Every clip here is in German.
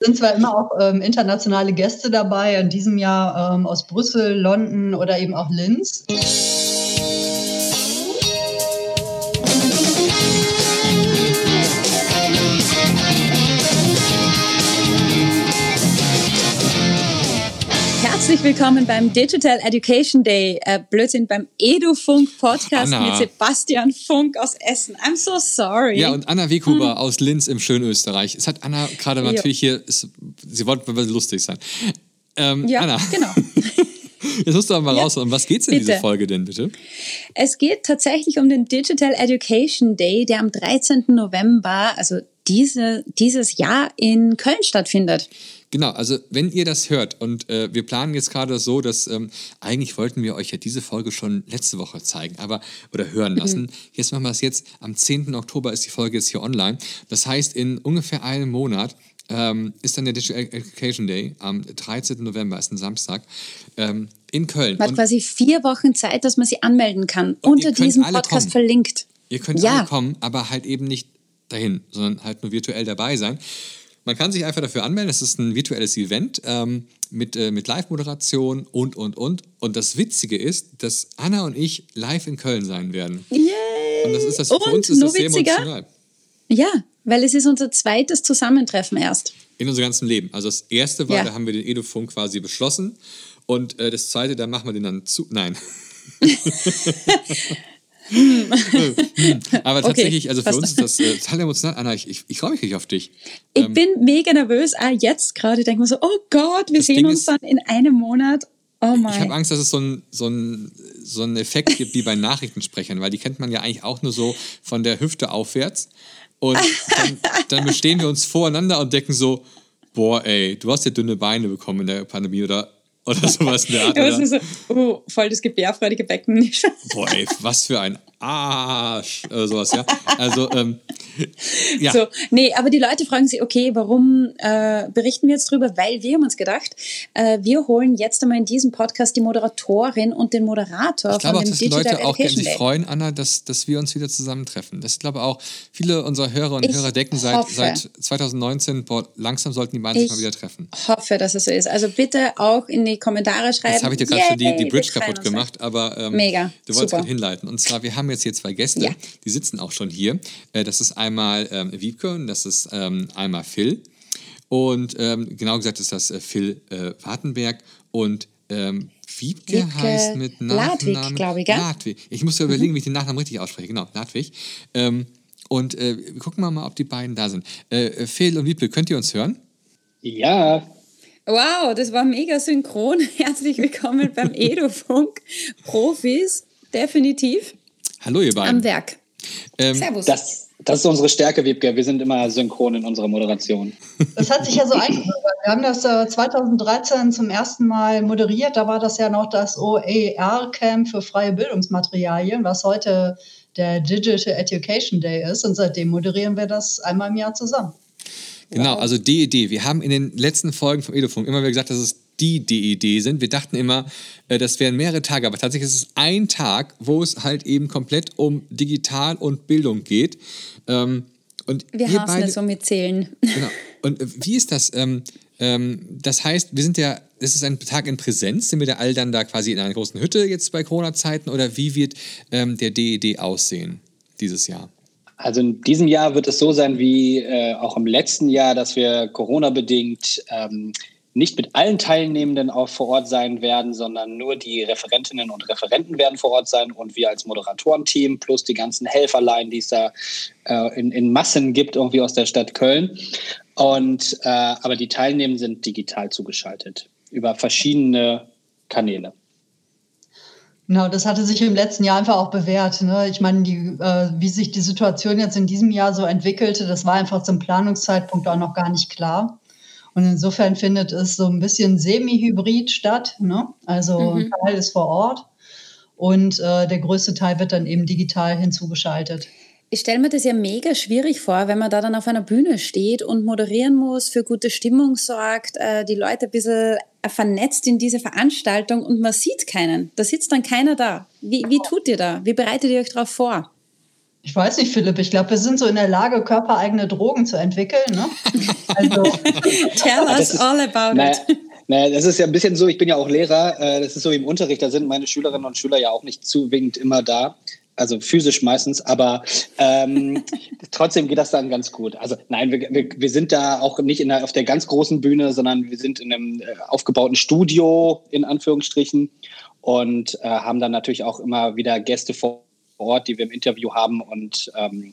sind zwar immer auch ähm, internationale Gäste dabei, in diesem Jahr ähm, aus Brüssel, London oder eben auch Linz. Herzlich willkommen beim Digital Education Day, äh, Blödsinn, beim EduFunk Podcast Anna. mit Sebastian Funk aus Essen. I'm so sorry. Ja, und Anna Wekuber hm. aus Linz im schönen Österreich. Es hat Anna gerade natürlich hier, es, sie wollte lustig sein. Ähm, ja, Anna. genau. Jetzt musst du aber mal ja, raus. Um was geht es in bitte. dieser Folge denn bitte? Es geht tatsächlich um den Digital Education Day, der am 13. November, also diese, dieses Jahr in Köln stattfindet. Genau, also wenn ihr das hört und äh, wir planen jetzt gerade so, dass ähm, eigentlich wollten wir euch ja diese Folge schon letzte Woche zeigen, aber oder hören lassen. Mhm. Jetzt machen wir es jetzt. Am 10. Oktober ist die Folge jetzt hier online. Das heißt, in ungefähr einem Monat ähm, ist dann der Digital Education Day am 13. November, ist ein Samstag, ähm, in Köln. Man hat quasi vier Wochen Zeit, dass man sich anmelden kann. Unter diesem Podcast kommen. verlinkt. Ihr könnt ja. alle kommen, aber halt eben nicht dahin, sondern halt nur virtuell dabei sein. Man kann sich einfach dafür anmelden. Es ist ein virtuelles Event ähm, mit, äh, mit Live-Moderation und, und, und. Und das Witzige ist, dass Anna und ich live in Köln sein werden. Yay! Und das ist das, für uns ist das sehr emotional. Ja, weil es ist unser zweites Zusammentreffen erst. In unserem ganzen Leben. Also das erste war, ja. da haben wir den Edufunk quasi beschlossen. Und äh, das zweite, da machen wir den dann zu. Nein. Aber tatsächlich, okay, also für uns ist das äh, total emotional. Anna, ich, ich, ich freue mich richtig auf dich. Ich ähm, bin mega nervös. Ah, jetzt gerade denke ich mir so, oh Gott, wir sehen Ding uns ist, dann in einem Monat. Oh mein. Ich habe Angst, dass es so einen so ein, so ein Effekt gibt wie bei Nachrichtensprechern, weil die kennt man ja eigentlich auch nur so von der Hüfte aufwärts. Und dann, dann bestehen wir uns voreinander und denken so, boah, ey, du hast ja dünne Beine bekommen in der Pandemie oder oder sowas in der Art. Ja, so, oh, voll das gebärfreudige Becken. Boah, ey, was für ein Arsch oder sowas, ja. Also, ähm, ja. So, nee, aber die Leute fragen sich, okay, warum äh, berichten wir jetzt drüber? Weil wir haben uns gedacht, äh, wir holen jetzt einmal in diesem Podcast die Moderatorin und den Moderator ich glaube von auch, dem dass die Leute auch sich freuen, Anna, dass, dass wir uns wieder zusammentreffen. Das, ich glaube auch, viele unserer Hörer und ich Hörer decken seit, seit 2019, boah, langsam sollten die beiden sich mal wieder treffen. Ich hoffe, dass es so ist. Also bitte auch in die Kommentare schreiben. Jetzt habe ich dir gerade schon die, die Bridge kaputt gemacht, aber ähm, Mega, du wolltest gerade hinleiten. Und zwar, wir haben jetzt hier zwei Gäste, ja. die sitzen auch schon hier. Äh, das ist einmal ähm, Wiebke und das ist ähm, einmal Phil. Und ähm, genau gesagt ist das äh, Phil äh, Wartenberg und ähm, Wiebke, Wiebke, heißt mit Nachnamen... Ladwig, glaube ich, gell? Ladwig. Ich muss ja mhm. überlegen, wie ich den Nachnamen richtig ausspreche. Genau, Ladwig. Ähm, und äh, gucken wir mal, ob die beiden da sind. Äh, Phil und Wiebke, könnt ihr uns hören? Ja. Wow, das war mega synchron. Herzlich willkommen beim Edufunk. Profis, definitiv. Hallo, ihr beiden. Am Werk. Ähm, Servus. Das, das ist unsere Stärke, Wiebke. Wir sind immer synchron in unserer Moderation. Das hat sich ja so eingebürgert. Wir haben das äh, 2013 zum ersten Mal moderiert. Da war das ja noch das OER-Camp für freie Bildungsmaterialien, was heute der Digital Education Day ist. Und seitdem moderieren wir das einmal im Jahr zusammen. Genau, also DED. Wir haben in den letzten Folgen vom Edufunk immer wieder gesagt, dass es die DED sind. Wir dachten immer, äh, das wären mehrere Tage, aber tatsächlich ist es ein Tag, wo es halt eben komplett um Digital und Bildung geht. Ähm, und wir hassen beide, es so mit Zählen. Genau. Und äh, wie ist das? Ähm, ähm, das heißt, wir sind ja, es ist ein Tag in Präsenz, sind wir da all dann da quasi in einer großen Hütte jetzt bei Corona-Zeiten oder wie wird der DED aussehen dieses Jahr? Also in diesem Jahr wird es so sein wie äh, auch im letzten Jahr, dass wir Corona-bedingt ähm, nicht mit allen Teilnehmenden auch vor Ort sein werden, sondern nur die Referentinnen und Referenten werden vor Ort sein und wir als Moderatorenteam plus die ganzen Helferlein, die es da äh, in, in Massen gibt, irgendwie aus der Stadt Köln. Und äh, aber die Teilnehmenden sind digital zugeschaltet über verschiedene Kanäle. Genau, das hatte sich im letzten Jahr einfach auch bewährt. Ne? Ich meine, die, äh, wie sich die Situation jetzt in diesem Jahr so entwickelte, das war einfach zum Planungszeitpunkt auch noch gar nicht klar. Und insofern findet es so ein bisschen semi-hybrid statt. Ne? Also mhm. ein Teil ist vor Ort und äh, der größte Teil wird dann eben digital hinzugeschaltet. Ich stelle mir das ja mega schwierig vor, wenn man da dann auf einer Bühne steht und moderieren muss, für gute Stimmung sorgt, äh, die Leute ein bisschen vernetzt in diese Veranstaltung und man sieht keinen. Da sitzt dann keiner da. Wie, wie tut ihr da? Wie bereitet ihr euch darauf vor? Ich weiß nicht, Philipp. Ich glaube, wir sind so in der Lage, körpereigene Drogen zu entwickeln. Ne? Also, Tell us all about naja, it. Naja, das ist ja ein bisschen so, ich bin ja auch Lehrer, äh, das ist so im Unterricht, da sind meine Schülerinnen und Schüler ja auch nicht zwingend immer da also physisch meistens, aber ähm, trotzdem geht das dann ganz gut. Also nein, wir, wir, wir sind da auch nicht in der, auf der ganz großen Bühne, sondern wir sind in einem äh, aufgebauten Studio in Anführungsstrichen und äh, haben dann natürlich auch immer wieder Gäste vor Ort, die wir im Interview haben und ähm,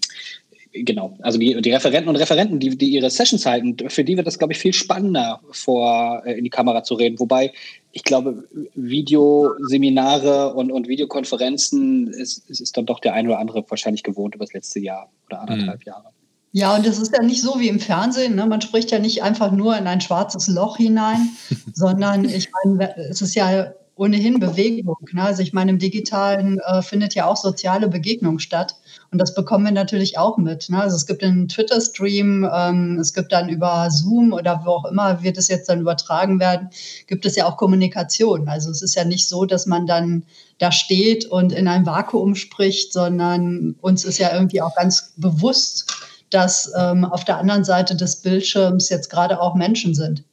genau, also die, die Referenten und Referenten, die, die ihre Sessions halten, für die wird das, glaube ich, viel spannender, vor äh, in die Kamera zu reden. Wobei ich glaube, Videoseminare und, und Videokonferenzen ist, ist, ist dann doch der eine oder andere wahrscheinlich gewohnt über das letzte Jahr oder anderthalb mhm. Jahre. Ja, und es ist ja nicht so wie im Fernsehen. Ne? Man spricht ja nicht einfach nur in ein schwarzes Loch hinein, sondern ich meine, es ist ja ohnehin Bewegung. Ne? Also ich meine, im Digitalen äh, findet ja auch soziale Begegnung statt. Und das bekommen wir natürlich auch mit. Ne? Also es gibt einen Twitter-Stream, ähm, es gibt dann über Zoom oder wo auch immer wird es jetzt dann übertragen werden, gibt es ja auch Kommunikation. Also es ist ja nicht so, dass man dann da steht und in einem Vakuum spricht, sondern uns ist ja irgendwie auch ganz bewusst, dass ähm, auf der anderen Seite des Bildschirms jetzt gerade auch Menschen sind.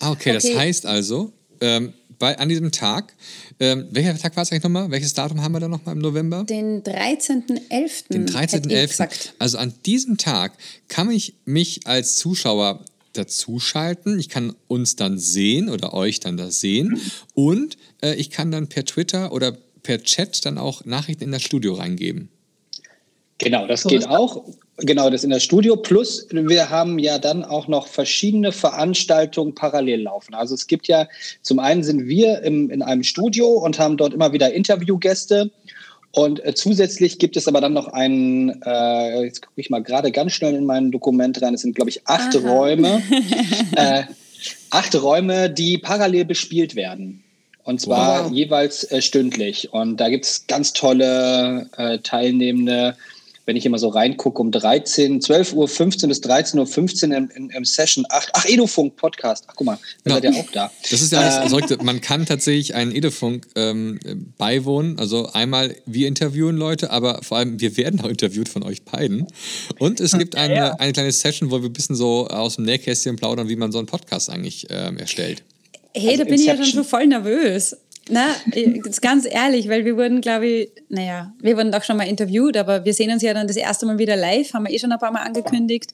Ah, okay, okay. das heißt also, ähm, bei, an diesem Tag. Ähm, welcher Tag war es eigentlich nochmal? Welches Datum haben wir da nochmal im November? Den 13.11. Den 13.11. Also an diesem Tag kann ich mich als Zuschauer dazuschalten. Ich kann uns dann sehen oder euch dann das sehen. Und äh, ich kann dann per Twitter oder per Chat dann auch Nachrichten in das Studio reingeben. Genau, das so geht auch. Genau, das in das Studio. Plus, wir haben ja dann auch noch verschiedene Veranstaltungen parallel laufen. Also es gibt ja, zum einen sind wir im, in einem Studio und haben dort immer wieder Interviewgäste. Und äh, zusätzlich gibt es aber dann noch einen, äh, jetzt gucke ich mal gerade ganz schnell in mein Dokument rein, es sind, glaube ich, acht Aha. Räume. äh, acht Räume, die parallel bespielt werden. Und zwar wow. jeweils äh, stündlich. Und da gibt es ganz tolle äh, Teilnehmende wenn ich immer so reingucke, um 13, 12 Uhr 15 bis 13 Uhr 15 im, im, im Session 8. Ach, Edofunk Podcast. Ach, guck mal, da ja. seid ihr auch da. Das ist ja das äh, Verrückte. Man kann tatsächlich einen Edofunk ähm, beiwohnen. Also einmal, wir interviewen Leute, aber vor allem, wir werden auch interviewt von euch beiden. Und es gibt eine, ja. eine kleine Session, wo wir ein bisschen so aus dem Nähkästchen plaudern, wie man so einen Podcast eigentlich ähm, erstellt. Hey, also da bin Inception. ich ja schon so voll nervös. Na, ganz ehrlich, weil wir wurden, glaube ich, naja, wir wurden doch schon mal interviewt, aber wir sehen uns ja dann das erste Mal wieder live, haben wir eh schon ein paar Mal angekündigt.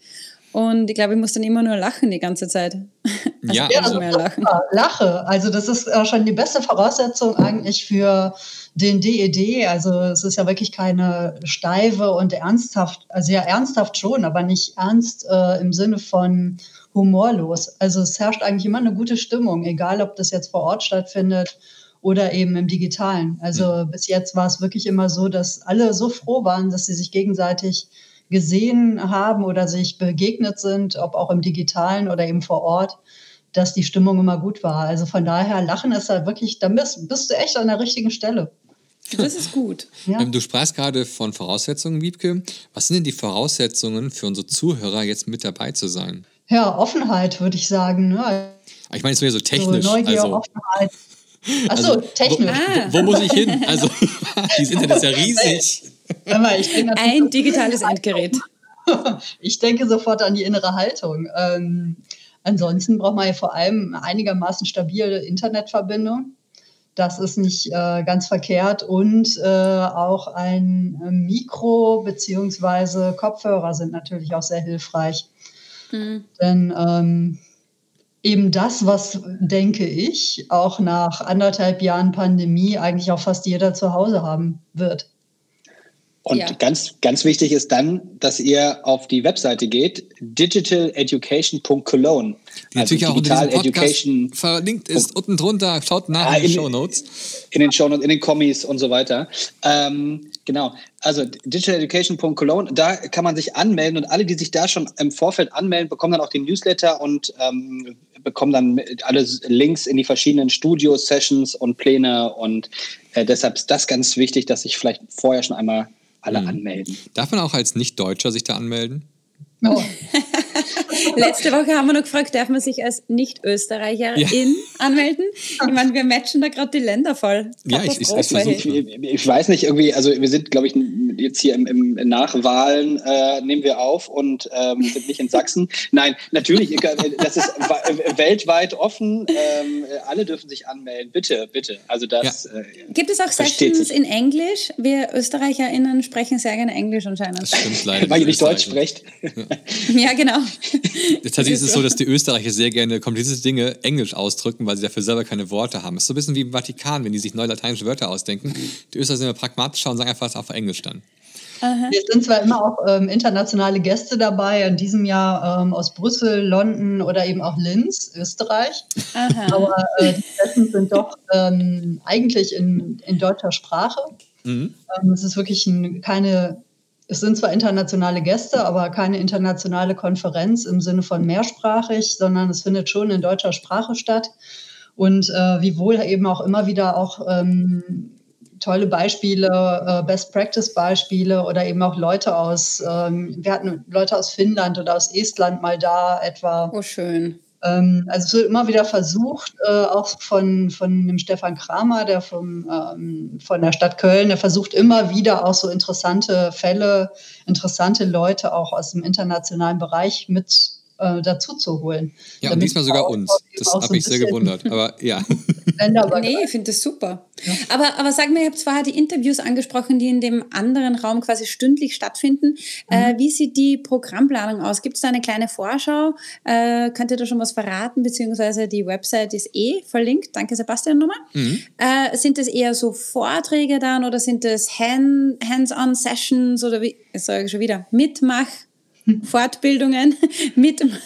Und ich glaube, ich muss dann immer nur lachen die ganze Zeit. Also ja, also mehr lachen. Lache. Also das ist schon die beste Voraussetzung eigentlich für den DED. E also es ist ja wirklich keine steife und ernsthaft, also ja ernsthaft schon, aber nicht ernst äh, im Sinne von humorlos. Also es herrscht eigentlich immer eine gute Stimmung, egal ob das jetzt vor Ort stattfindet oder eben im digitalen. Also mhm. bis jetzt war es wirklich immer so, dass alle so froh waren, dass sie sich gegenseitig gesehen haben oder sich begegnet sind, ob auch im digitalen oder eben vor Ort, dass die Stimmung immer gut war. Also von daher, Lachen ist halt wirklich, da bist, bist du echt an der richtigen Stelle. Das ist gut. Ja. Ähm, du sprachst gerade von Voraussetzungen, Wiebke. Was sind denn die Voraussetzungen für unsere Zuhörer, jetzt mit dabei zu sein? Ja, Offenheit, würde ich sagen. Ne? Ich meine, es wäre so technisch. So Neugier, also, Offenheit. Achso, also, technisch. Wo, wo, muss ich hin? Also, das Internet ist ja riesig. Ein digitales Endgerät. Ich denke sofort an die innere Haltung. Ähm, ansonsten braucht man ja vor allem einigermaßen stabile Internetverbindung. Das ist nicht äh, ganz verkehrt. Und äh, auch ein äh, Mikro bzw. Kopfhörer sind natürlich auch sehr hilfreich. Mhm. Denn ähm, eben das, was, denke ich, auch nach anderthalb Jahren Pandemie eigentlich auch fast jeder zu Hause haben wird. Und ja. ganz, ganz wichtig ist dann, dass ihr auf die Webseite geht, digitaleducation.cologne. Die also natürlich auch Digital in Education verlinkt ist unten drunter. Schaut nach ah, in den Show Notes. In den Show Notes, in den Kommis und so weiter. Ähm, genau. Also digitaleducation.cologne, da kann man sich anmelden und alle, die sich da schon im Vorfeld anmelden, bekommen dann auch den Newsletter und ähm, bekommen dann alle Links in die verschiedenen Studios, Sessions und Pläne und äh, deshalb ist das ganz wichtig, dass sich vielleicht vorher schon einmal alle mhm. anmelden. Darf man auch als Nicht-Deutscher sich da anmelden? Oh. Letzte Woche haben wir noch gefragt, darf man sich als Nicht-Österreicherin ja. anmelden? Ich meine, wir matchen da gerade die Länder voll. Ja, ich, ich, ich, ich, weiß nicht, irgendwie, also wir sind, glaube ich, jetzt hier im, im Nachwahlen äh, nehmen wir auf und ähm, sind nicht in Sachsen. Nein, natürlich, das ist weltweit offen. Ähm, alle dürfen sich anmelden. Bitte, bitte. Also das. Ja. Äh, Gibt es auch Sessions in Englisch? Wir ÖsterreicherInnen sprechen sehr gerne Englisch anscheinend. Das stimmt leider. Weil ihr nicht Deutsch sprecht. Ja, genau. Tatsächlich ist es so, dass die Österreicher sehr gerne komplizierte Dinge Englisch ausdrücken, weil sie dafür selber keine Worte haben. Es ist so ein bisschen wie im Vatikan, wenn die sich neue lateinische Wörter ausdenken. Die Österreicher sind immer pragmatischer und sagen einfach das auf Englisch dann. Aha. Wir sind zwar immer auch ähm, internationale Gäste dabei, in diesem Jahr ähm, aus Brüssel, London oder eben auch Linz, Österreich. Aha. Aber äh, die Sessions sind doch ähm, eigentlich in, in deutscher Sprache. Mhm. Ähm, es ist wirklich ein, keine, es sind zwar internationale Gäste, aber keine internationale Konferenz im Sinne von mehrsprachig, sondern es findet schon in deutscher Sprache statt. Und äh, wie wohl eben auch immer wieder auch ähm, tolle Beispiele, äh, Best Practice Beispiele oder eben auch Leute aus, ähm, wir hatten Leute aus Finnland oder aus Estland mal da etwa. Oh, schön. Ähm, also es wird immer wieder versucht, äh, auch von, von dem Stefan Kramer, der vom, ähm, von der Stadt Köln, der versucht immer wieder auch so interessante Fälle, interessante Leute auch aus dem internationalen Bereich mit äh, dazu zu holen. Ja, und diesmal sogar uns. Das habe so ich sehr gewundert. Aber ja. nee, ich finde das super. Ja. Aber, aber sag mir, ihr habt zwar die Interviews angesprochen, die in dem anderen Raum quasi stündlich stattfinden. Äh, mhm. Äh, wie sieht die Programmplanung aus? Gibt es da eine kleine Vorschau? Äh, könnt ihr da schon was verraten? Beziehungsweise die Website ist eh verlinkt. Danke, Sebastian, nochmal. Mhm. Äh, sind das eher so Vorträge dann oder sind das Hand, Hands-on-Sessions oder wie, das sage ich schon wieder, Mitmach? Fortbildungen mitmache.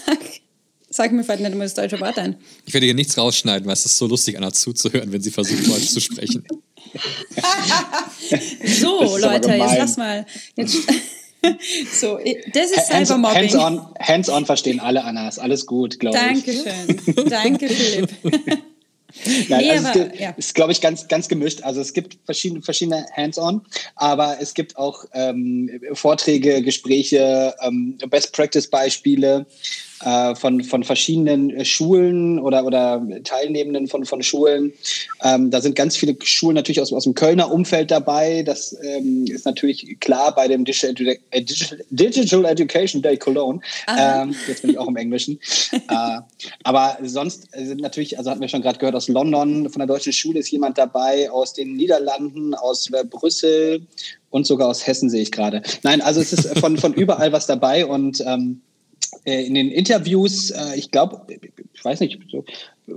Sag mir vielleicht nicht immer das deutsche Wort ein. Ich werde hier nichts rausschneiden, weil es ist so lustig, Anna zuzuhören, wenn sie versucht, Deutsch zu sprechen. so, Leute, jetzt lass mal. Jetzt, so, das ist hands, Cybermobbing. Hands-on hands on verstehen alle, Anna. Ist alles gut, glaube ich. Dankeschön. Danke, Philipp. Nein, nee, also aber, es ja. ist, glaube ich, ganz, ganz gemischt. Also es gibt verschiedene, verschiedene Hands-on, aber es gibt auch ähm, Vorträge, Gespräche, ähm, Best-Practice-Beispiele äh, von, von verschiedenen äh, Schulen oder, oder Teilnehmenden von, von Schulen. Ähm, da sind ganz viele Schulen natürlich aus, aus dem Kölner Umfeld dabei. Das ähm, ist natürlich klar bei dem Digital, äh, Digital, Education Day Cologne. Ähm, jetzt bin ich auch im Englischen. äh, aber sonst sind natürlich, also hatten wir schon gerade gehört, aus London, von der deutschen Schule ist jemand dabei, aus den Niederlanden, aus äh, Brüssel und sogar aus Hessen sehe ich gerade. Nein, also es ist von, von überall was dabei und ähm, äh, in den Interviews, äh, ich glaube, ich weiß nicht, so,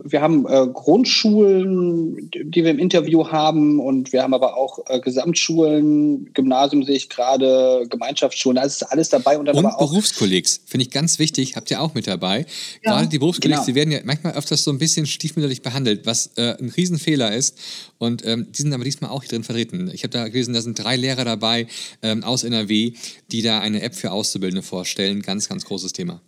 wir haben äh, Grundschulen, die wir im Interview haben und wir haben aber auch äh, Gesamtschulen, Gymnasium sehe ich gerade, Gemeinschaftsschulen, da ist alles dabei. Und, dann und aber auch Berufskollegs, finde ich ganz wichtig, habt ihr auch mit dabei. Ja, gerade die Berufskollegs, genau. die werden ja manchmal öfters so ein bisschen stiefmütterlich behandelt, was äh, ein Riesenfehler ist und ähm, die sind aber diesmal auch hier drin vertreten. Ich habe da gelesen, da sind drei Lehrer dabei ähm, aus NRW, die da eine App für Auszubildende vorstellen. Ganz, ganz großes Thema.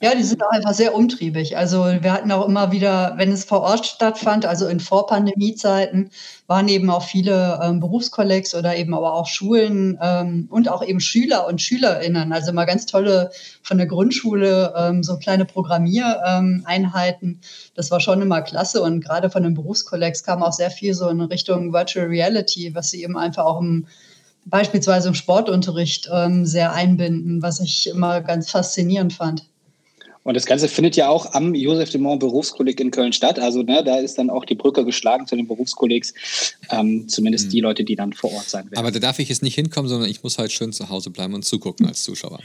Ja, die sind auch einfach sehr umtriebig. Also wir hatten auch immer wieder, wenn es vor Ort stattfand, also in Vorpandemiezeiten, waren eben auch viele ähm, Berufskollegs oder eben aber auch Schulen ähm, und auch eben Schüler und Schülerinnen. Also immer ganz tolle von der Grundschule, ähm, so kleine Programmiereinheiten. das war schon immer klasse. Und gerade von den Berufskollegs kam auch sehr viel so in Richtung Virtual Reality, was sie eben einfach auch im beispielsweise im Sportunterricht ähm, sehr einbinden, was ich immer ganz faszinierend fand. Und das Ganze findet ja auch am Josef de Mont Berufskolleg in Köln statt. Also ne, da ist dann auch die Brücke geschlagen zu den Berufskollegs, ähm, zumindest mhm. die Leute, die dann vor Ort sein werden. Aber da darf ich jetzt nicht hinkommen, sondern ich muss halt schön zu Hause bleiben und zugucken als Zuschauer.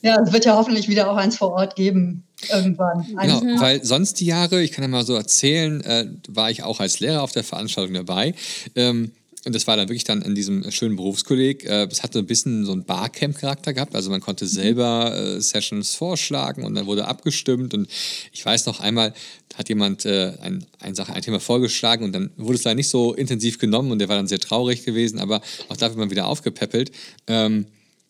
Ja, es wird ja hoffentlich wieder auch eins vor Ort geben irgendwann. Genau, mhm. weil sonst die Jahre, ich kann ja mal so erzählen, äh, war ich auch als Lehrer auf der Veranstaltung dabei. Ähm, und das war dann wirklich dann in diesem schönen Berufskolleg. Äh, es hatte ein bisschen so einen Barcamp-Charakter gehabt. Also man konnte selber äh, Sessions vorschlagen und dann wurde abgestimmt. Und ich weiß noch einmal, hat jemand äh, ein, ein, Sache, ein Thema vorgeschlagen und dann wurde es leider nicht so intensiv genommen und der war dann sehr traurig gewesen, aber auch da wird man wieder aufgepäppelt. Ähm,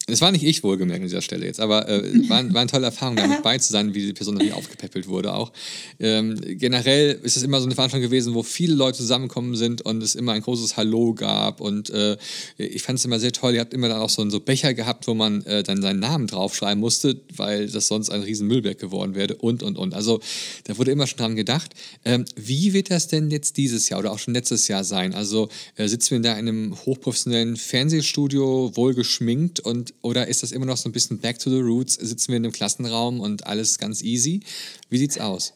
Es war nicht ich, wohlgemerkt an dieser Stelle jetzt, aber äh, war, war eine tolle Erfahrung, damit bei zu sein, wie die Person irgendwie aufgepäppelt wurde auch. Ähm, generell ist es immer so eine Veranstaltung gewesen, wo viele Leute zusammengekommen sind und es immer ein großes Hallo gab und äh, ich fand es immer sehr toll. Ihr habt immer dann auch so, so Becher gehabt, wo man äh, dann seinen Namen draufschreiben musste, weil das sonst ein riesen Müllberg geworden wäre und, und, und. Also da wurde immer schon dran gedacht. Ähm, wie wird das denn jetzt dieses Jahr oder auch schon letztes Jahr sein? Also äh, sitzen wir da in einem hochprofessionellen Fernsehstudio, wohl geschminkt und oder ist das immer noch so ein bisschen back to the roots? Sitzen wir in einem Klassenraum und alles ganz easy? Wie sieht's aus?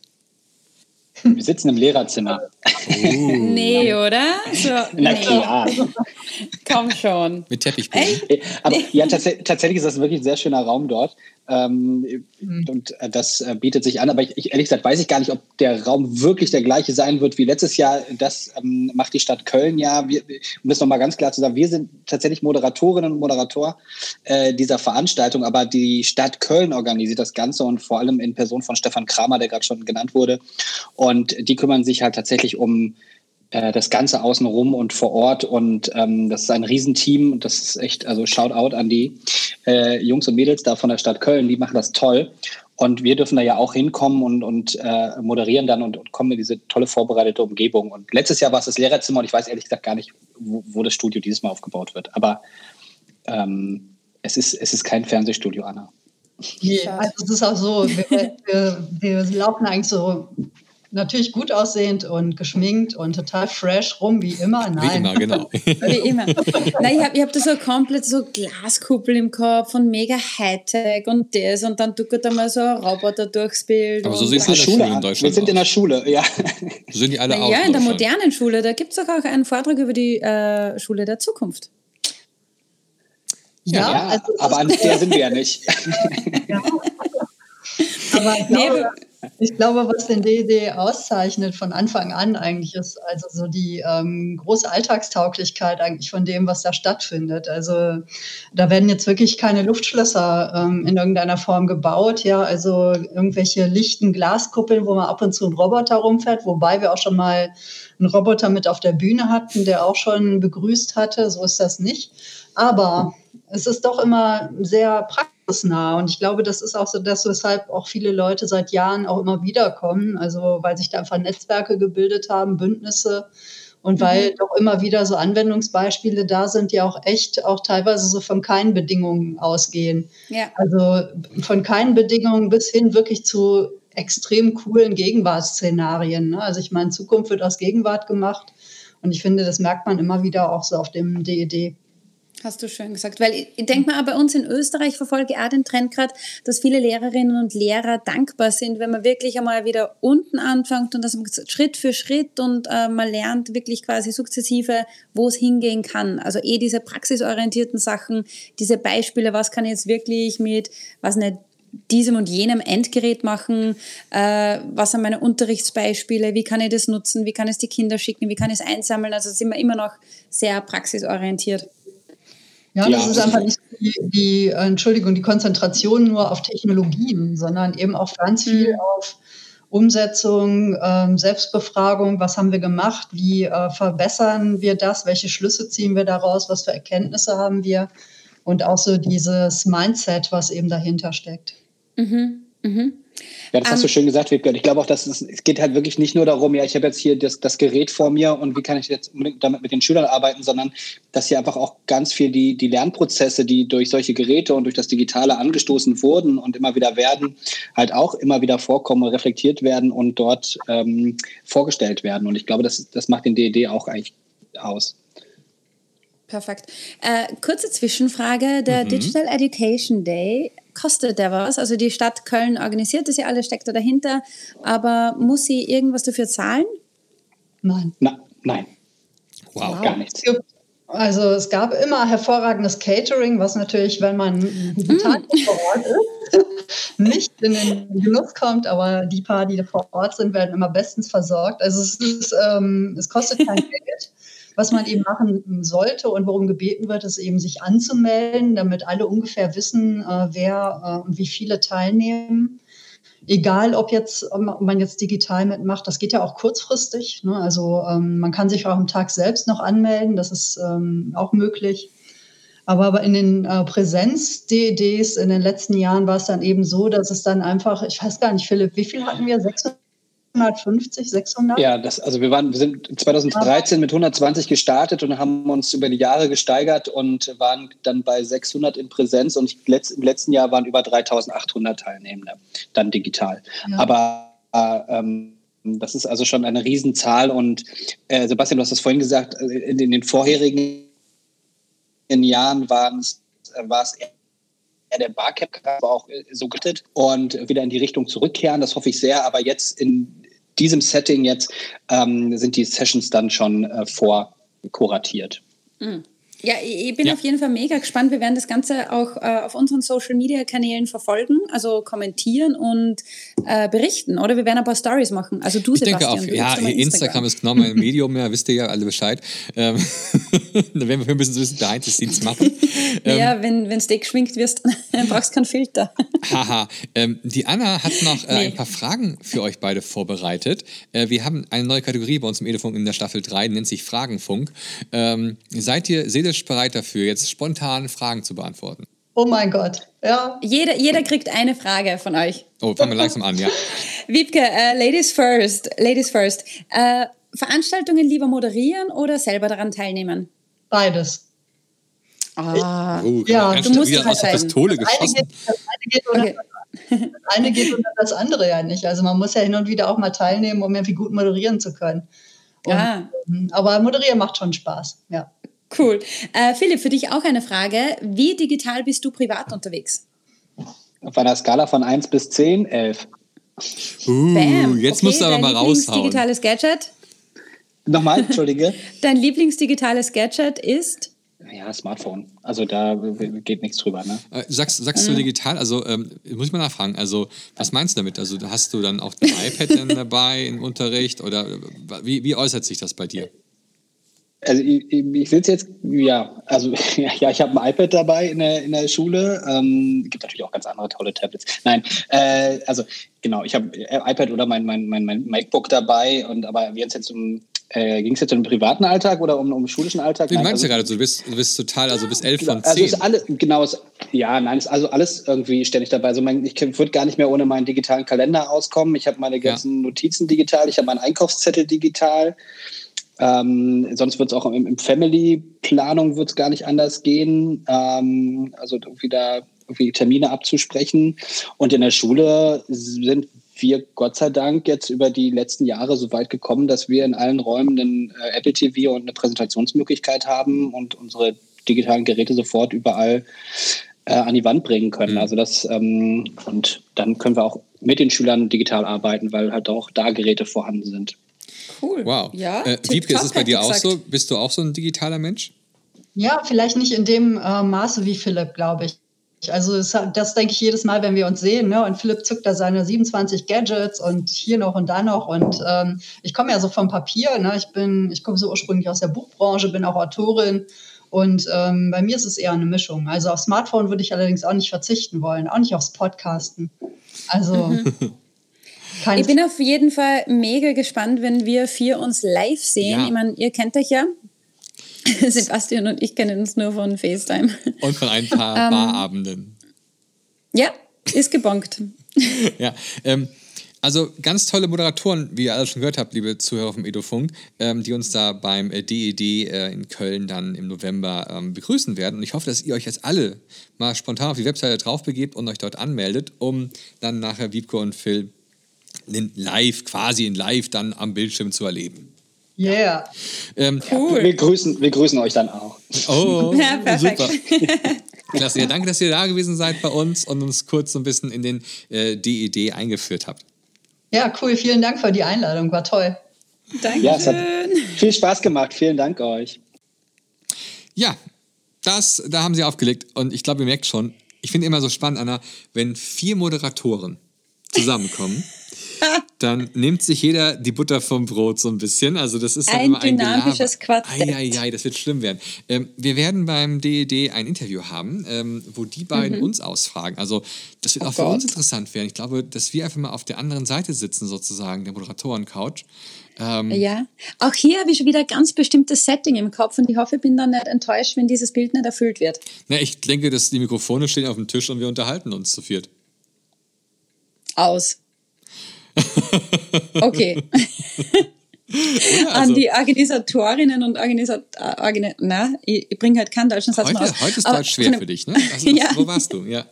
Wir sitzen im Lehrerzimmer. Uh. nee, oder? So, Na nee. klar. Komm schon. Mit Teppichboden. Aber ja, tats tatsächlich ist das wirklich ein sehr schöner Raum dort. Ähm, mhm. Und äh, das äh, bietet sich an. Aber ich, ich, ehrlich gesagt weiß ich gar nicht, ob der Raum wirklich der gleiche sein wird wie letztes Jahr. Das ähm, macht die Stadt Köln ja. Wir, um das nochmal ganz klar zu sagen, wir sind tatsächlich Moderatorinnen und Moderator äh, dieser Veranstaltung, aber die Stadt Köln organisiert das Ganze und vor allem in Person von Stefan Kramer, der gerade schon genannt wurde. Und die kümmern sich halt tatsächlich um das Ganze außenrum und vor Ort. Und ähm, das ist ein Riesenteam. Und das ist echt, also Shoutout an die äh, Jungs und Mädels da von der Stadt Köln. Die machen das toll. Und wir dürfen da ja auch hinkommen und, und äh, moderieren dann und, und, kommen in diese tolle vorbereitete Umgebung. Und letztes Jahr war es das Lehrerzimmer und ich weiß ehrlich gesagt gar nicht, wo, wo das Studio dieses Mal aufgebaut wird. Aber ähm, es, ist, es ist kein Fernsehstudio, Anna. Nee, also es ist auch so, wir, wir, wir laufen eigentlich so natürlich gut aussehend und geschminkt und total fresh rum, wie immer. Nein. Wie immer, genau. wie immer. Nein, ich habe ich hab da so komplett so Glaskuppel im Kopf und mega Hightech und das und dann duckert da mal so ein Roboter durchs Bild. Aber so sieht es Schule in Deutschland Wir sind in der Schule, ja. So sind die alle auch. Ja, in der modernen Schule. Da gibt es auch einen Vortrag über die äh, Schule der Zukunft. Ja, ja also aber an der sind wir ja nicht. ja. Aber ich glaube, ich glaube, was den DED auszeichnet von Anfang an eigentlich ist also so die ähm, große Alltagstauglichkeit eigentlich von dem, was da stattfindet. Also da werden jetzt wirklich keine Luftschlösser ähm, in irgendeiner Form gebaut, ja, also irgendwelche lichten Glaskuppeln, wo man ab und zu ein Roboter rumfährt, wobei wir auch schon mal einen Roboter mit auf der Bühne hatten, der auch schon begrüßt hatte. So ist das nicht. Aber es ist doch immer sehr praktisch nah. Und ich glaube, das ist auch so das, weshalb auch viele Leute seit Jahren auch immer wiederkommen. Also weil sich da einfach Netzwerke gebildet haben, Bündnisse und weil mhm. doch immer wieder so Anwendungsbeispiele da sind, die auch echt auch teilweise so von keinen Bedingungen ausgehen. Ja. Also von keinen Bedingungen bis hin wirklich zu extrem coolen Gegenwartsszenarien. Ne? Also ich meine, Zukunft wird aus Gegenwart gemacht. Und ich finde, das merkt man immer wieder auch so auf dem DED. Hast du schön gesagt. Weil ich, denke mal, bei uns in Österreich verfolge ich auch den Trend gerade, dass viele Lehrerinnen und Lehrer dankbar sind, wenn man wirklich einmal wieder unten anfängt und das Schritt für Schritt und äh, man lernt wirklich quasi sukzessive, wo es hingehen kann. Also eh diese praxisorientierten Sachen, diese Beispiele, was kann ich jetzt wirklich mit, was nicht, diesem und jenem Endgerät machen, äh, was sind meine Unterrichtsbeispiele, wie kann ich das nutzen, wie kann ich es die Kinder schicken, wie kann ich es einsammeln. Also sind wir immer noch sehr praxisorientiert. Ja, ja, das ist einfach nicht die, die, Entschuldigung, die Konzentration nur auf Technologien, sondern eben auch ganz viel mhm. auf Umsetzung, ähm, Selbstbefragung, was haben wir gemacht, wie äh, verbessern wir das, welche Schlüsse ziehen wir daraus, was für Erkenntnisse haben wir und auch so dieses Mindset, was eben dahinter steckt. Mhm. Mhm. Ja, das um, hast du ähm, schön gesagt, Wiebke. Ich glaube auch, dass es, es geht halt wirklich nicht nur darum, ja, ich habe jetzt hier das, das Gerät vor mir und wie kann ich jetzt damit mit den Schülern arbeiten, sondern dass hier einfach auch ganz viel die, die Lernprozesse, die durch solche Geräte und durch das Digitale angestoßen wurden und immer wieder werden, halt auch immer wieder vorkommen, reflektiert werden und dort ähm, vorgestellt werden. Und ich glaube, das, das macht den DED auch eigentlich aus. Perfekt. Äh, kurze Zwischenfrage. Der mhm. Digital Education Day kostet der was? Also die Stadt Köln organisiert das ja alles, steckt da dahinter, aber muss sie irgendwas dafür zahlen? Nein. Na, nein. Wow. Gar nichts. Also es gab immer hervorragendes Catering, was natürlich, wenn man digital mm. vor Ort ist, nicht in den Genuss kommt, aber die paar, die vor Ort sind, werden immer bestens versorgt. Also es, ist, ähm, es kostet kein Geld. Was man eben machen sollte und worum gebeten wird, ist eben sich anzumelden, damit alle ungefähr wissen, äh, wer äh, und wie viele teilnehmen. Egal, ob jetzt ob man jetzt digital mitmacht, das geht ja auch kurzfristig. Ne? Also ähm, man kann sich auch am Tag selbst noch anmelden, das ist ähm, auch möglich. Aber in den äh, Präsenz-DEDs in den letzten Jahren war es dann eben so, dass es dann einfach, ich weiß gar nicht, Philipp, wie viel hatten wir? 650, 600? Ja, das, also wir waren, wir sind 2013 mit 120 gestartet und haben uns über die Jahre gesteigert und waren dann bei 600 in Präsenz und im letzten Jahr waren über 3800 Teilnehmende, dann digital. Ja. Aber äh, ähm, das ist also schon eine Riesenzahl und äh, Sebastian, du hast das vorhin gesagt, äh, in, in den vorherigen Jahren war es eher der Barcamp, aber auch äh, so gerichtet und wieder in die Richtung zurückkehren. Das hoffe ich sehr. Aber jetzt in diesem Setting jetzt ähm, sind die Sessions dann schon äh, vorkuratiert. Mhm. Ja, ich bin ja. auf jeden Fall mega gespannt. Wir werden das Ganze auch äh, auf unseren Social Media Kanälen verfolgen, also kommentieren und äh, berichten, oder? Wir werden ein paar Stories machen. Also du, ich Sebastian. Denke auf, ja, Instagram. Instagram ist genommen ein Medium, ja, wisst ihr ja alle Bescheid. Ähm, da werden wir ein bisschen so ein bisschen behind the scenes machen. Ähm, ja, wenn du dick geschminkt wirst, dann brauchst du keinen Filter. Haha. Ähm, die Anna hat noch äh, nee. ein paar Fragen für euch beide vorbereitet. Äh, wir haben eine neue Kategorie bei uns im Edefunk in der Staffel 3, nennt sich Fragenfunk. Ähm, seid ihr, seht seelisch bereit dafür, jetzt spontan Fragen zu beantworten? Oh mein Gott, ja. Jeder, jeder kriegt eine Frage von euch. Oh, fangen wir langsam an, ja. Wiebke, uh, Ladies first. Ladies first. Uh, Veranstaltungen lieber moderieren oder selber daran teilnehmen? Beides. Ah, oh, ja, du musst wieder aus der Pistole geschossen. Das eine, geht, das, okay. das eine geht unter das andere ja nicht. Also man muss ja hin und wieder auch mal teilnehmen, um irgendwie gut moderieren zu können. Und, ja. Ähm, aber moderieren macht schon Spaß, ja. Cool. Äh, Philipp, für dich auch eine Frage. Wie digital bist du privat unterwegs? Auf einer Skala von 1 bis 10, 11. Uh, Bam. jetzt okay, musst du aber mal raushauen. digitales Gadget? Nochmal, entschuldige. Dein Lieblingsdigitales Gadget ist? Ja, Smartphone. Also da geht nichts drüber. Ne? Äh, sagst, sagst du mhm. digital? Also ähm, muss ich mal nachfragen. Also was meinst du damit? Also hast du dann auch ein iPad dabei im Unterricht oder wie, wie äußert sich das bei dir? Also ich, ich will es jetzt, ja, also ja, ich habe ein iPad dabei in der, in der Schule. Ähm, gibt natürlich auch ganz andere tolle Tablets. Nein, äh, also genau, ich habe iPad oder mein, mein, mein, mein MacBook dabei und aber jetzt jetzt um äh, ging es jetzt um den privaten Alltag oder um, um den schulischen Alltag? Wie meinst also, du gerade, du bist, du bist total, also bis elf von zehn. Also ist alle, genau, ist, ja, nein, ist also alles irgendwie ständig dabei. Also mein, ich würde gar nicht mehr ohne meinen digitalen Kalender auskommen. Ich habe meine ganzen ja. Notizen digital, ich habe meinen Einkaufszettel digital. Ähm, sonst wird es auch im, im Family-Planung wird es gar nicht anders gehen. Ähm, also irgendwie da irgendwie Termine abzusprechen. Und in der Schule sind wir Gott sei Dank jetzt über die letzten Jahre so weit gekommen, dass wir in allen Räumen einen äh, Apple TV und eine Präsentationsmöglichkeit haben und unsere digitalen Geräte sofort überall äh, an die Wand bringen können. Mhm. Also das ähm, und dann können wir auch mit den Schülern digital arbeiten, weil halt auch da Geräte vorhanden sind. Cool. Wow. Ja, äh, Wiebke, ist es bei dir auch so? Bist du auch so ein digitaler Mensch? Ja, vielleicht nicht in dem äh, Maße wie Philipp, glaube ich. Also das, das, denke ich jedes Mal, wenn wir uns sehen. Ne? Und Philipp zückt da seine 27 Gadgets und hier noch und da noch. Und ähm, ich komme ja so vom Papier. Ne? Ich bin, ich komme so ursprünglich aus der Buchbranche, bin auch Autorin. Und ähm, bei mir ist es eher eine Mischung. Also auf Smartphone würde ich allerdings auch nicht verzichten wollen, auch nicht aufs Podcasten. Also Kein ich bin auf jeden Fall mega gespannt, wenn wir vier uns live sehen. Ja. Ich meine, ihr kennt euch ja. Sebastian und ich kennen uns nur von FaceTime. Und von ein paar ähm, Barabenden. Ja, ist gebonkt. ja, ähm, also ganz tolle Moderatoren, wie ihr alle schon gehört habt, liebe Zuhörer vom Edofunk, ähm, die uns da beim DED äh, äh, in Köln dann im November ähm, begrüßen werden. Und ich hoffe, dass ihr euch jetzt alle mal spontan auf die Webseite drauf begebt und euch dort anmeldet, um dann nachher Wiebke und Phil live, quasi in live dann am Bildschirm zu erleben. Yeah. Ähm, cool. Wir grüßen, wir grüßen euch dann auch. Oh, ja, perfekt. super. Klasse. Ja, danke, dass ihr da gewesen seid bei uns und uns kurz so ein bisschen in den äh, DED eingeführt habt. Ja, cool. Vielen Dank für die Einladung. War toll. Danke. Ja, es hat viel Spaß gemacht. Vielen Dank euch. Ja, das, da haben sie aufgelegt. Und ich glaube, ihr merkt schon, ich finde immer so spannend, Anna, wenn vier Moderatoren zusammenkommen dann nimmt sich jeder die Butter vom Brot so ein bisschen. Also das ist ein immer ein dynamisches Quartett. Eieiei, das wird schlimm werden. Ähm, wir werden beim DED ein Interview haben, ähm, wo die beiden mhm. uns ausfragen. Also das wird oh auch Gott. für uns interessant werden. Ich glaube, dass wir einfach mal auf der anderen Seite sitzen sozusagen, der Moderatoren-Couch. Ähm, ja, auch hier habe ich wieder ein ganz bestimmtes Setting im Kopf und ich hoffe, ich bin dann nicht enttäuscht, wenn dieses Bild nicht erfüllt wird. Na, ich denke, dass die Mikrofone stehen auf dem Tisch und wir unterhalten uns zu viert. Aus. Okay. Ja, also An die Organisatorinnen und Organisatoren, na, ich, ich bringe halt keinen deutschen Satz heute, mehr aus. Heute ist Deutsch schwer für dich, ne? Also, ja. Wo warst du? Ja.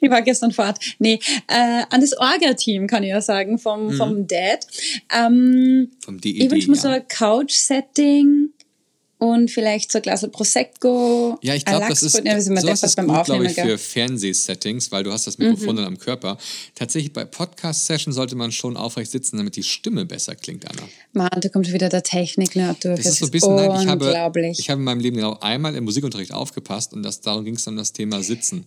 Ich war gestern fort. Nee, äh, an das Orga-Team kann ich ja sagen, vom, mhm. vom Dad. Ähm, vom DED, Ich wünsche mir ja. so ein Couch-Setting und vielleicht so ein Glas Prosecco. Ja, ich glaube, das ist, ja, so ist das beim gut, glaube ich, für Fernsehsettings, weil du hast das Mikrofon mhm. dann am Körper. Tatsächlich bei Podcast-Sessions sollte man schon aufrecht sitzen, damit die Stimme besser klingt, Anna. Mann, da kommt wieder der Technik-Nerd durch. Das, das ist so ein bisschen, nein, ich habe, ich habe in meinem Leben genau einmal im Musikunterricht aufgepasst und das, darum ging es dann um das Thema Sitzen.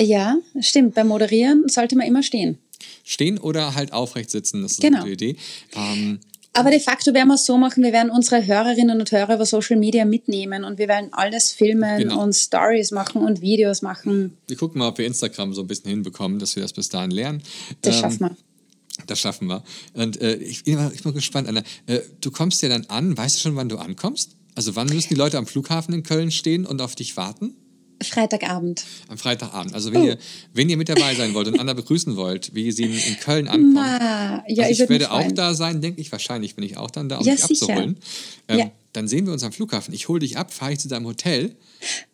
Ja, stimmt. Beim Moderieren sollte man immer stehen. Stehen oder halt aufrecht sitzen, das ist genau. eine gute Idee. Ähm, aber de facto werden wir es so machen, wir werden unsere Hörerinnen und Hörer über Social Media mitnehmen und wir werden alles filmen genau. und Stories machen und Videos machen. Wir gucken mal, ob wir Instagram so ein bisschen hinbekommen, dass wir das bis dahin lernen. Das ähm, schaffen wir. Das schaffen wir. Und äh, ich, bin immer, ich bin gespannt, Anna. Äh, du kommst ja dann an, weißt du schon, wann du ankommst? Also wann müssen die Leute am Flughafen in Köln stehen und auf dich warten? Freitagabend. Am Freitagabend. Also wenn, oh. ihr, wenn ihr mit dabei sein wollt und Anna begrüßen wollt, wie sie in, in Köln ankommt. Na, ja, also ich, ich werde auch da sein, denke ich. Wahrscheinlich bin ich auch dann da, um ja, dich sicher. abzuholen. Ähm, ja. Dann sehen wir uns am Flughafen. Ich hole dich ab, fahre ich zu deinem Hotel.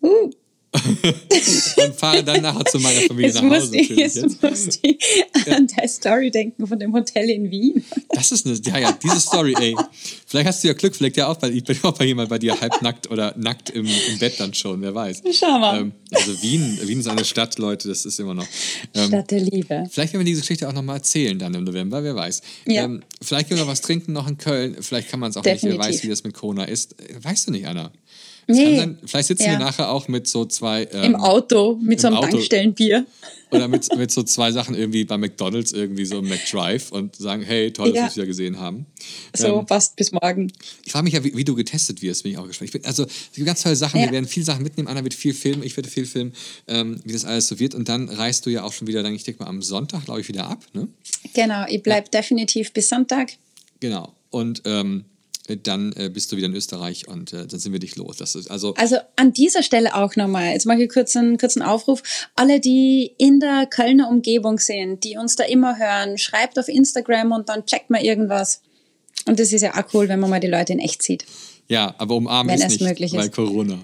Uh. und fahre dann nachher zu meiner Familie jetzt nach Hause. Ich, jetzt, jetzt musste ich an der Story denken von dem Hotel in Wien. Das ist eine, ja, ja, diese Story, ey. Vielleicht hast du ja Glück, vielleicht ja auch, weil ich bin auch bei jemand bei dir halbnackt oder nackt im, im Bett dann schon, wer weiß. Schau mal. Ähm, also Wien, Wien ist eine Stadt, Leute, das ist immer noch. Ähm, Stadt der Liebe. Vielleicht werden wir diese Geschichte auch nochmal erzählen dann im November, wer weiß. Ja. Ähm, vielleicht können wir noch was trinken noch in Köln, vielleicht kann man es auch Definitiv. nicht, wer weiß, wie das mit Corona ist. Weißt du nicht, Anna? Nee. Sein, vielleicht sitzen ja. wir nachher auch mit so zwei. Ähm, Im Auto, mit so einem Auto. Tankstellenbier. Oder mit, mit so zwei Sachen irgendwie bei McDonalds, irgendwie so im McDrive und sagen: Hey, toll, dass ja. wir dich wieder gesehen haben. So, ähm, passt bis morgen. Ich frage mich ja, wie, wie, du getestet wirst, bin ich auch gespannt. Ich bin, also, es gibt ganz tolle Sachen. Ja. Wir werden viele Sachen mitnehmen. Anna wird viel filmen, ich werde viel filmen, ähm, wie das alles so wird. Und dann reist du ja auch schon wieder, dann ich denke mal, am Sonntag, glaube ich, wieder ab. Ne? Genau, ich bleibe definitiv bis Sonntag. Genau. Und. Ähm, dann äh, bist du wieder in Österreich und äh, dann sind wir dich los. Das ist also, also an dieser Stelle auch nochmal, jetzt mache ich kurz einen kurzen Aufruf. Alle, die in der Kölner Umgebung sind, die uns da immer hören, schreibt auf Instagram und dann checkt mal irgendwas. Und das ist ja auch cool, wenn man mal die Leute in echt sieht. Ja, aber umarmen ist nicht, möglich weil Corona.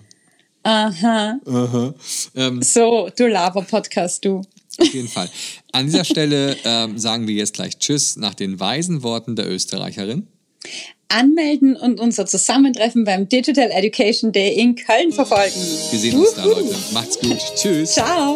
Aha. Aha. Ähm, so, du Lava-Podcast, du. Auf jeden Fall. An dieser Stelle ähm, sagen wir jetzt gleich Tschüss nach den weisen Worten der Österreicherin anmelden und unser Zusammentreffen beim Digital Education Day in Köln verfolgen. Wir sehen uns da, Leute. Macht's gut. Tschüss. Ciao.